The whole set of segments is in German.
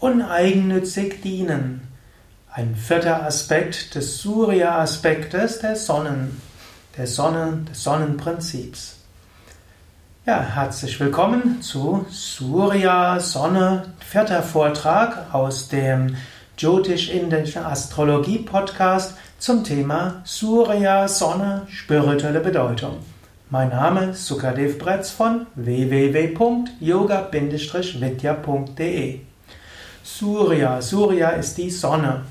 uneigennützig dienen. Ein vierter Aspekt des Surya-Aspektes der Sonnen, der Sonne, des Sonnenprinzips. Ja, herzlich willkommen zu Surya Sonne, vierter Vortrag aus dem Jyotish-indischen Astrologie-Podcast zum Thema Surya Sonne, spirituelle Bedeutung. Mein Name ist Sukadev Bretz von www.yoga-vidya.de Surya, Surya ist die Sonne.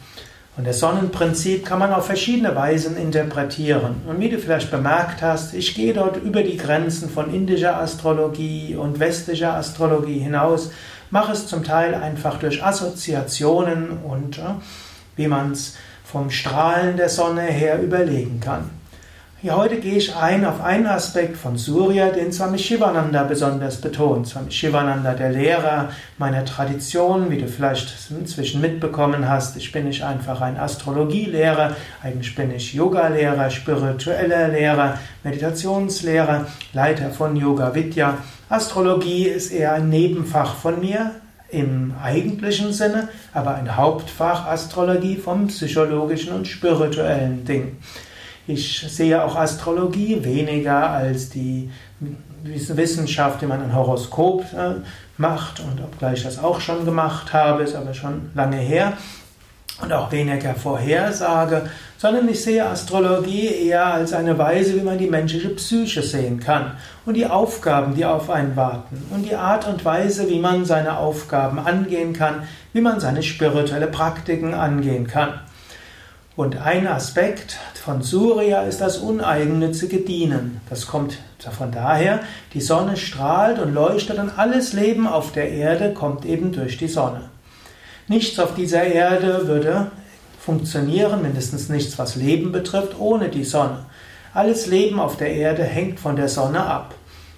Und das Sonnenprinzip kann man auf verschiedene Weisen interpretieren. Und wie du vielleicht bemerkt hast, ich gehe dort über die Grenzen von indischer Astrologie und westlicher Astrologie hinaus, mache es zum Teil einfach durch Assoziationen und äh, wie man es vom Strahlen der Sonne her überlegen kann. Ja, heute gehe ich ein auf einen Aspekt von Surya, den Swami Shivananda besonders betont. Swami Shivananda, der Lehrer meiner Tradition, wie du vielleicht inzwischen mitbekommen hast, ich bin nicht einfach ein Astrologielehrer, eigentlich bin ich Yoga-Lehrer, spiritueller Lehrer, Meditationslehrer, Leiter von Yoga Vidya. Astrologie ist eher ein Nebenfach von mir, im eigentlichen Sinne, aber ein Hauptfach Astrologie vom psychologischen und spirituellen Ding. Ich sehe auch Astrologie weniger als die Wissenschaft, die man ein Horoskop äh, macht und obgleich ich das auch schon gemacht habe, ist aber schon lange her und auch weniger Vorhersage, sondern ich sehe Astrologie eher als eine Weise, wie man die menschliche Psyche sehen kann und die Aufgaben, die auf einen warten und die Art und Weise, wie man seine Aufgaben angehen kann, wie man seine spirituelle Praktiken angehen kann. Und ein Aspekt von Surya ist das uneigennützige Dienen. Das kommt von daher, die Sonne strahlt und leuchtet und alles Leben auf der Erde kommt eben durch die Sonne. Nichts auf dieser Erde würde funktionieren, mindestens nichts, was Leben betrifft, ohne die Sonne. Alles Leben auf der Erde hängt von der Sonne ab.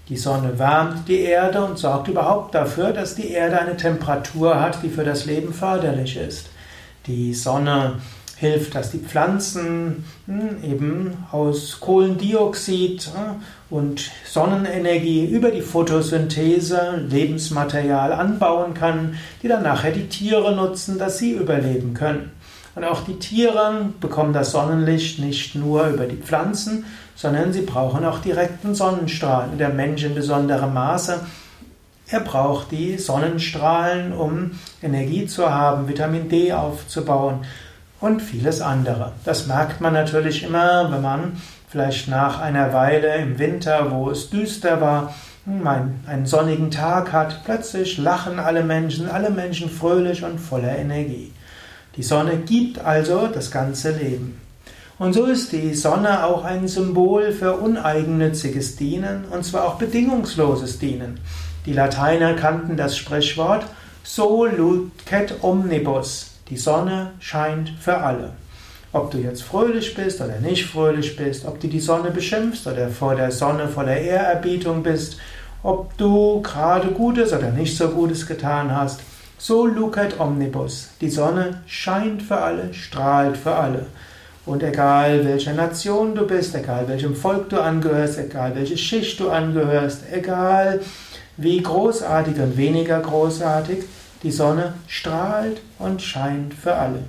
Die Sonne wärmt die Erde und sorgt überhaupt dafür, dass die Erde eine Temperatur hat, die für das Leben förderlich ist. Die Sonne hilft, dass die Pflanzen hm, eben aus Kohlendioxid und Sonnenenergie über die Photosynthese Lebensmaterial anbauen kann, die dann nachher die Tiere nutzen, dass sie überleben können. Und auch die Tiere bekommen das Sonnenlicht nicht nur über die Pflanzen, sondern sie brauchen auch direkten Sonnenstrahlen. Der Mensch in besonderem Maße. Er braucht die Sonnenstrahlen, um Energie zu haben, Vitamin D aufzubauen und vieles andere. Das merkt man natürlich immer, wenn man vielleicht nach einer Weile im Winter, wo es düster war, einen sonnigen Tag hat, plötzlich lachen alle Menschen, alle Menschen fröhlich und voller Energie. Die Sonne gibt also das ganze Leben. Und so ist die Sonne auch ein Symbol für uneigennütziges Dienen, und zwar auch bedingungsloses Dienen. Die Lateiner kannten das Sprichwort So lucet omnibus. Die Sonne scheint für alle. Ob du jetzt fröhlich bist oder nicht fröhlich bist, ob du die Sonne beschimpfst oder vor der Sonne voller Ehrerbietung bist, ob du gerade Gutes oder nicht so Gutes getan hast, so lucet omnibus. Die Sonne scheint für alle, strahlt für alle. Und egal welcher Nation du bist, egal welchem Volk du angehörst, egal welche Schicht du angehörst, egal wie großartig und weniger großartig, die Sonne strahlt und scheint für alle.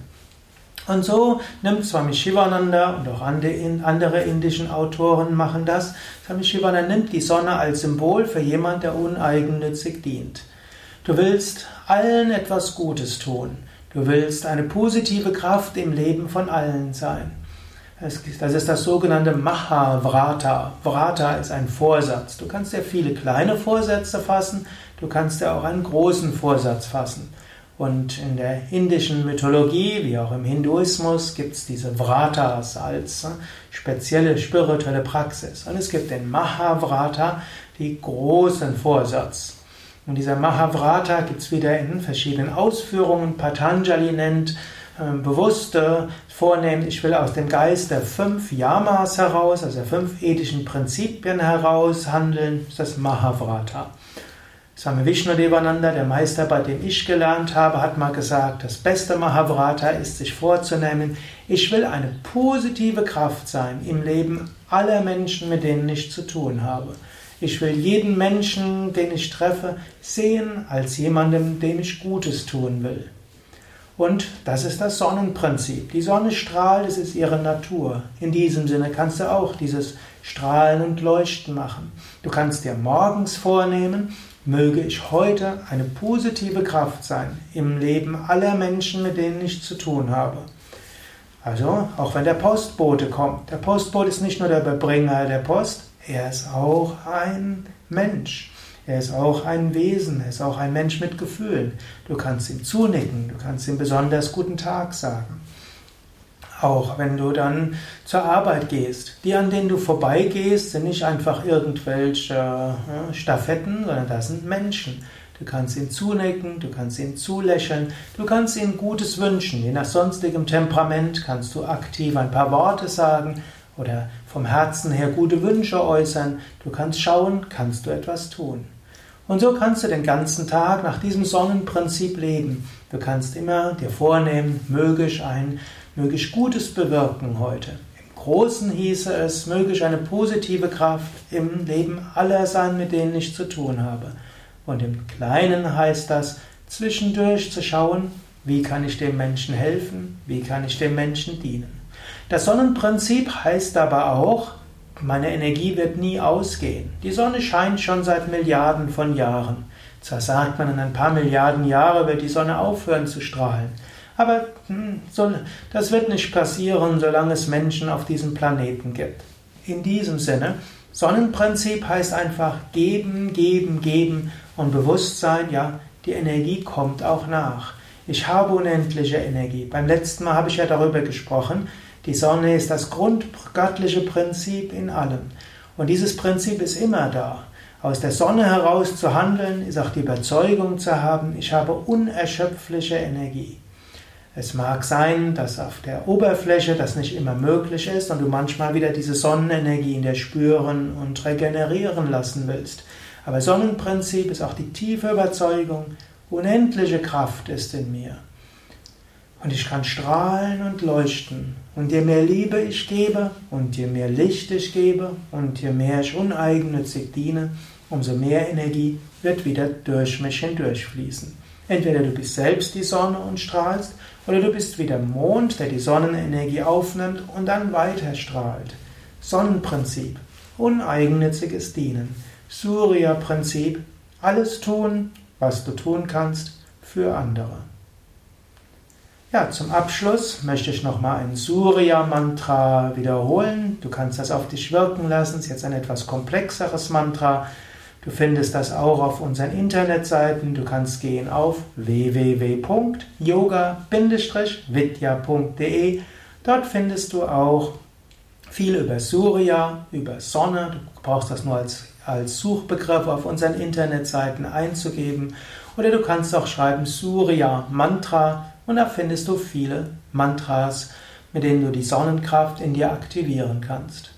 Und so nimmt Swami Shivananda und auch andere indischen Autoren machen das. Swami Shivananda nimmt die Sonne als Symbol für jemand, der uneigennützig dient. Du willst allen etwas Gutes tun. Du willst eine positive Kraft im Leben von allen sein. Das ist das sogenannte Mahavrata. Vrata ist ein Vorsatz. Du kannst ja viele kleine Vorsätze fassen, du kannst ja auch einen großen Vorsatz fassen. Und in der indischen Mythologie, wie auch im Hinduismus, gibt es diese Vratas als äh, spezielle spirituelle Praxis. Und es gibt den Mahavrata, die großen Vorsatz. Und dieser Mahavrata gibt es wieder in verschiedenen Ausführungen. Patanjali nennt ähm, bewusste vornehmen, ich will aus dem Geist der fünf Yamas heraus, also der fünf ethischen Prinzipien heraus handeln, ist das Mahavrata. Swami Vishnudevananda, der Meister, bei dem ich gelernt habe, hat mal gesagt, das beste Mahavrata ist sich vorzunehmen, ich will eine positive Kraft sein im Leben aller Menschen, mit denen ich zu tun habe. Ich will jeden Menschen, den ich treffe, sehen als jemandem, dem ich Gutes tun will. Und das ist das Sonnenprinzip. Die Sonne strahlt, es ist ihre Natur. In diesem Sinne kannst du auch dieses Strahlen und Leuchten machen. Du kannst dir morgens vornehmen, möge ich heute eine positive Kraft sein im Leben aller Menschen, mit denen ich zu tun habe. Also, auch wenn der Postbote kommt. Der Postbote ist nicht nur der Überbringer der Post, er ist auch ein Mensch. Er ist auch ein Wesen, er ist auch ein Mensch mit Gefühlen. Du kannst ihm zunicken, du kannst ihm besonders guten Tag sagen. Auch wenn du dann zur Arbeit gehst. Die, an denen du vorbeigehst, sind nicht einfach irgendwelche äh, Stafetten, sondern das sind Menschen. Du kannst ihn zunicken, du kannst ihn zulächeln, du kannst ihm Gutes wünschen. Je nach sonstigem Temperament kannst du aktiv ein paar Worte sagen oder vom Herzen her gute Wünsche äußern. Du kannst schauen, kannst du etwas tun. Und so kannst du den ganzen Tag nach diesem Sonnenprinzip leben. Du kannst immer dir vornehmen, möge ich ein, möge ich Gutes bewirken heute. Im Großen hieße es, möge ich eine positive Kraft im Leben aller sein, mit denen ich zu tun habe. Und im Kleinen heißt das, zwischendurch zu schauen, wie kann ich dem Menschen helfen, wie kann ich dem Menschen dienen. Das Sonnenprinzip heißt aber auch, meine Energie wird nie ausgehen. Die Sonne scheint schon seit Milliarden von Jahren. Zwar sagt man, in ein paar Milliarden Jahre wird die Sonne aufhören zu strahlen. Aber hm, das wird nicht passieren, solange es Menschen auf diesem Planeten gibt. In diesem Sinne, Sonnenprinzip heißt einfach geben, geben, geben und Bewusstsein, ja, die Energie kommt auch nach. Ich habe unendliche Energie. Beim letzten Mal habe ich ja darüber gesprochen, die Sonne ist das grundgöttliche Prinzip in allem. Und dieses Prinzip ist immer da. Aus der Sonne heraus zu handeln, ist auch die Überzeugung zu haben, ich habe unerschöpfliche Energie. Es mag sein, dass auf der Oberfläche das nicht immer möglich ist und du manchmal wieder diese Sonnenenergie in dir spüren und regenerieren lassen willst. Aber Sonnenprinzip ist auch die tiefe Überzeugung, unendliche Kraft ist in mir. Und ich kann strahlen und leuchten. Und je mehr Liebe ich gebe und je mehr Licht ich gebe und je mehr ich uneigennützig diene, umso mehr Energie wird wieder durch mich hindurchfließen. Entweder du bist selbst die Sonne und strahlst, oder du bist wie der Mond, der die Sonnenenergie aufnimmt und dann weiter strahlt. Sonnenprinzip, uneigennütziges Dienen. Surya-Prinzip, alles tun, was du tun kannst für andere. Ja, zum Abschluss möchte ich nochmal ein Surya-Mantra wiederholen. Du kannst das auf dich wirken lassen. Es ist jetzt ein etwas komplexeres Mantra. Du findest das auch auf unseren Internetseiten. Du kannst gehen auf www.yoga-vidya.de. Dort findest du auch viel über Surya, über Sonne. Du brauchst das nur als, als Suchbegriff auf unseren Internetseiten einzugeben. Oder du kannst auch schreiben Surya Mantra und da findest du viele Mantras, mit denen du die Sonnenkraft in dir aktivieren kannst.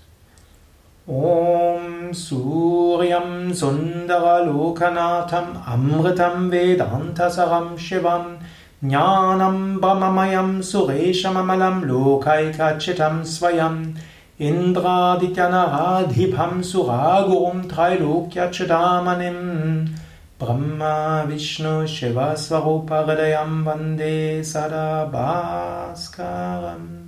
Om Suryam Sundara Lokanatham Amritam Vedantasaram Shivam Jnanam Brahmamayam Sureshamalam Lokaikachitam Swayam Indradityanarādhipam Suragurum Trailokyachidamanam Brahma विष्णुशिवस्वरूपगलयं वन्दे सदा भास्करम्।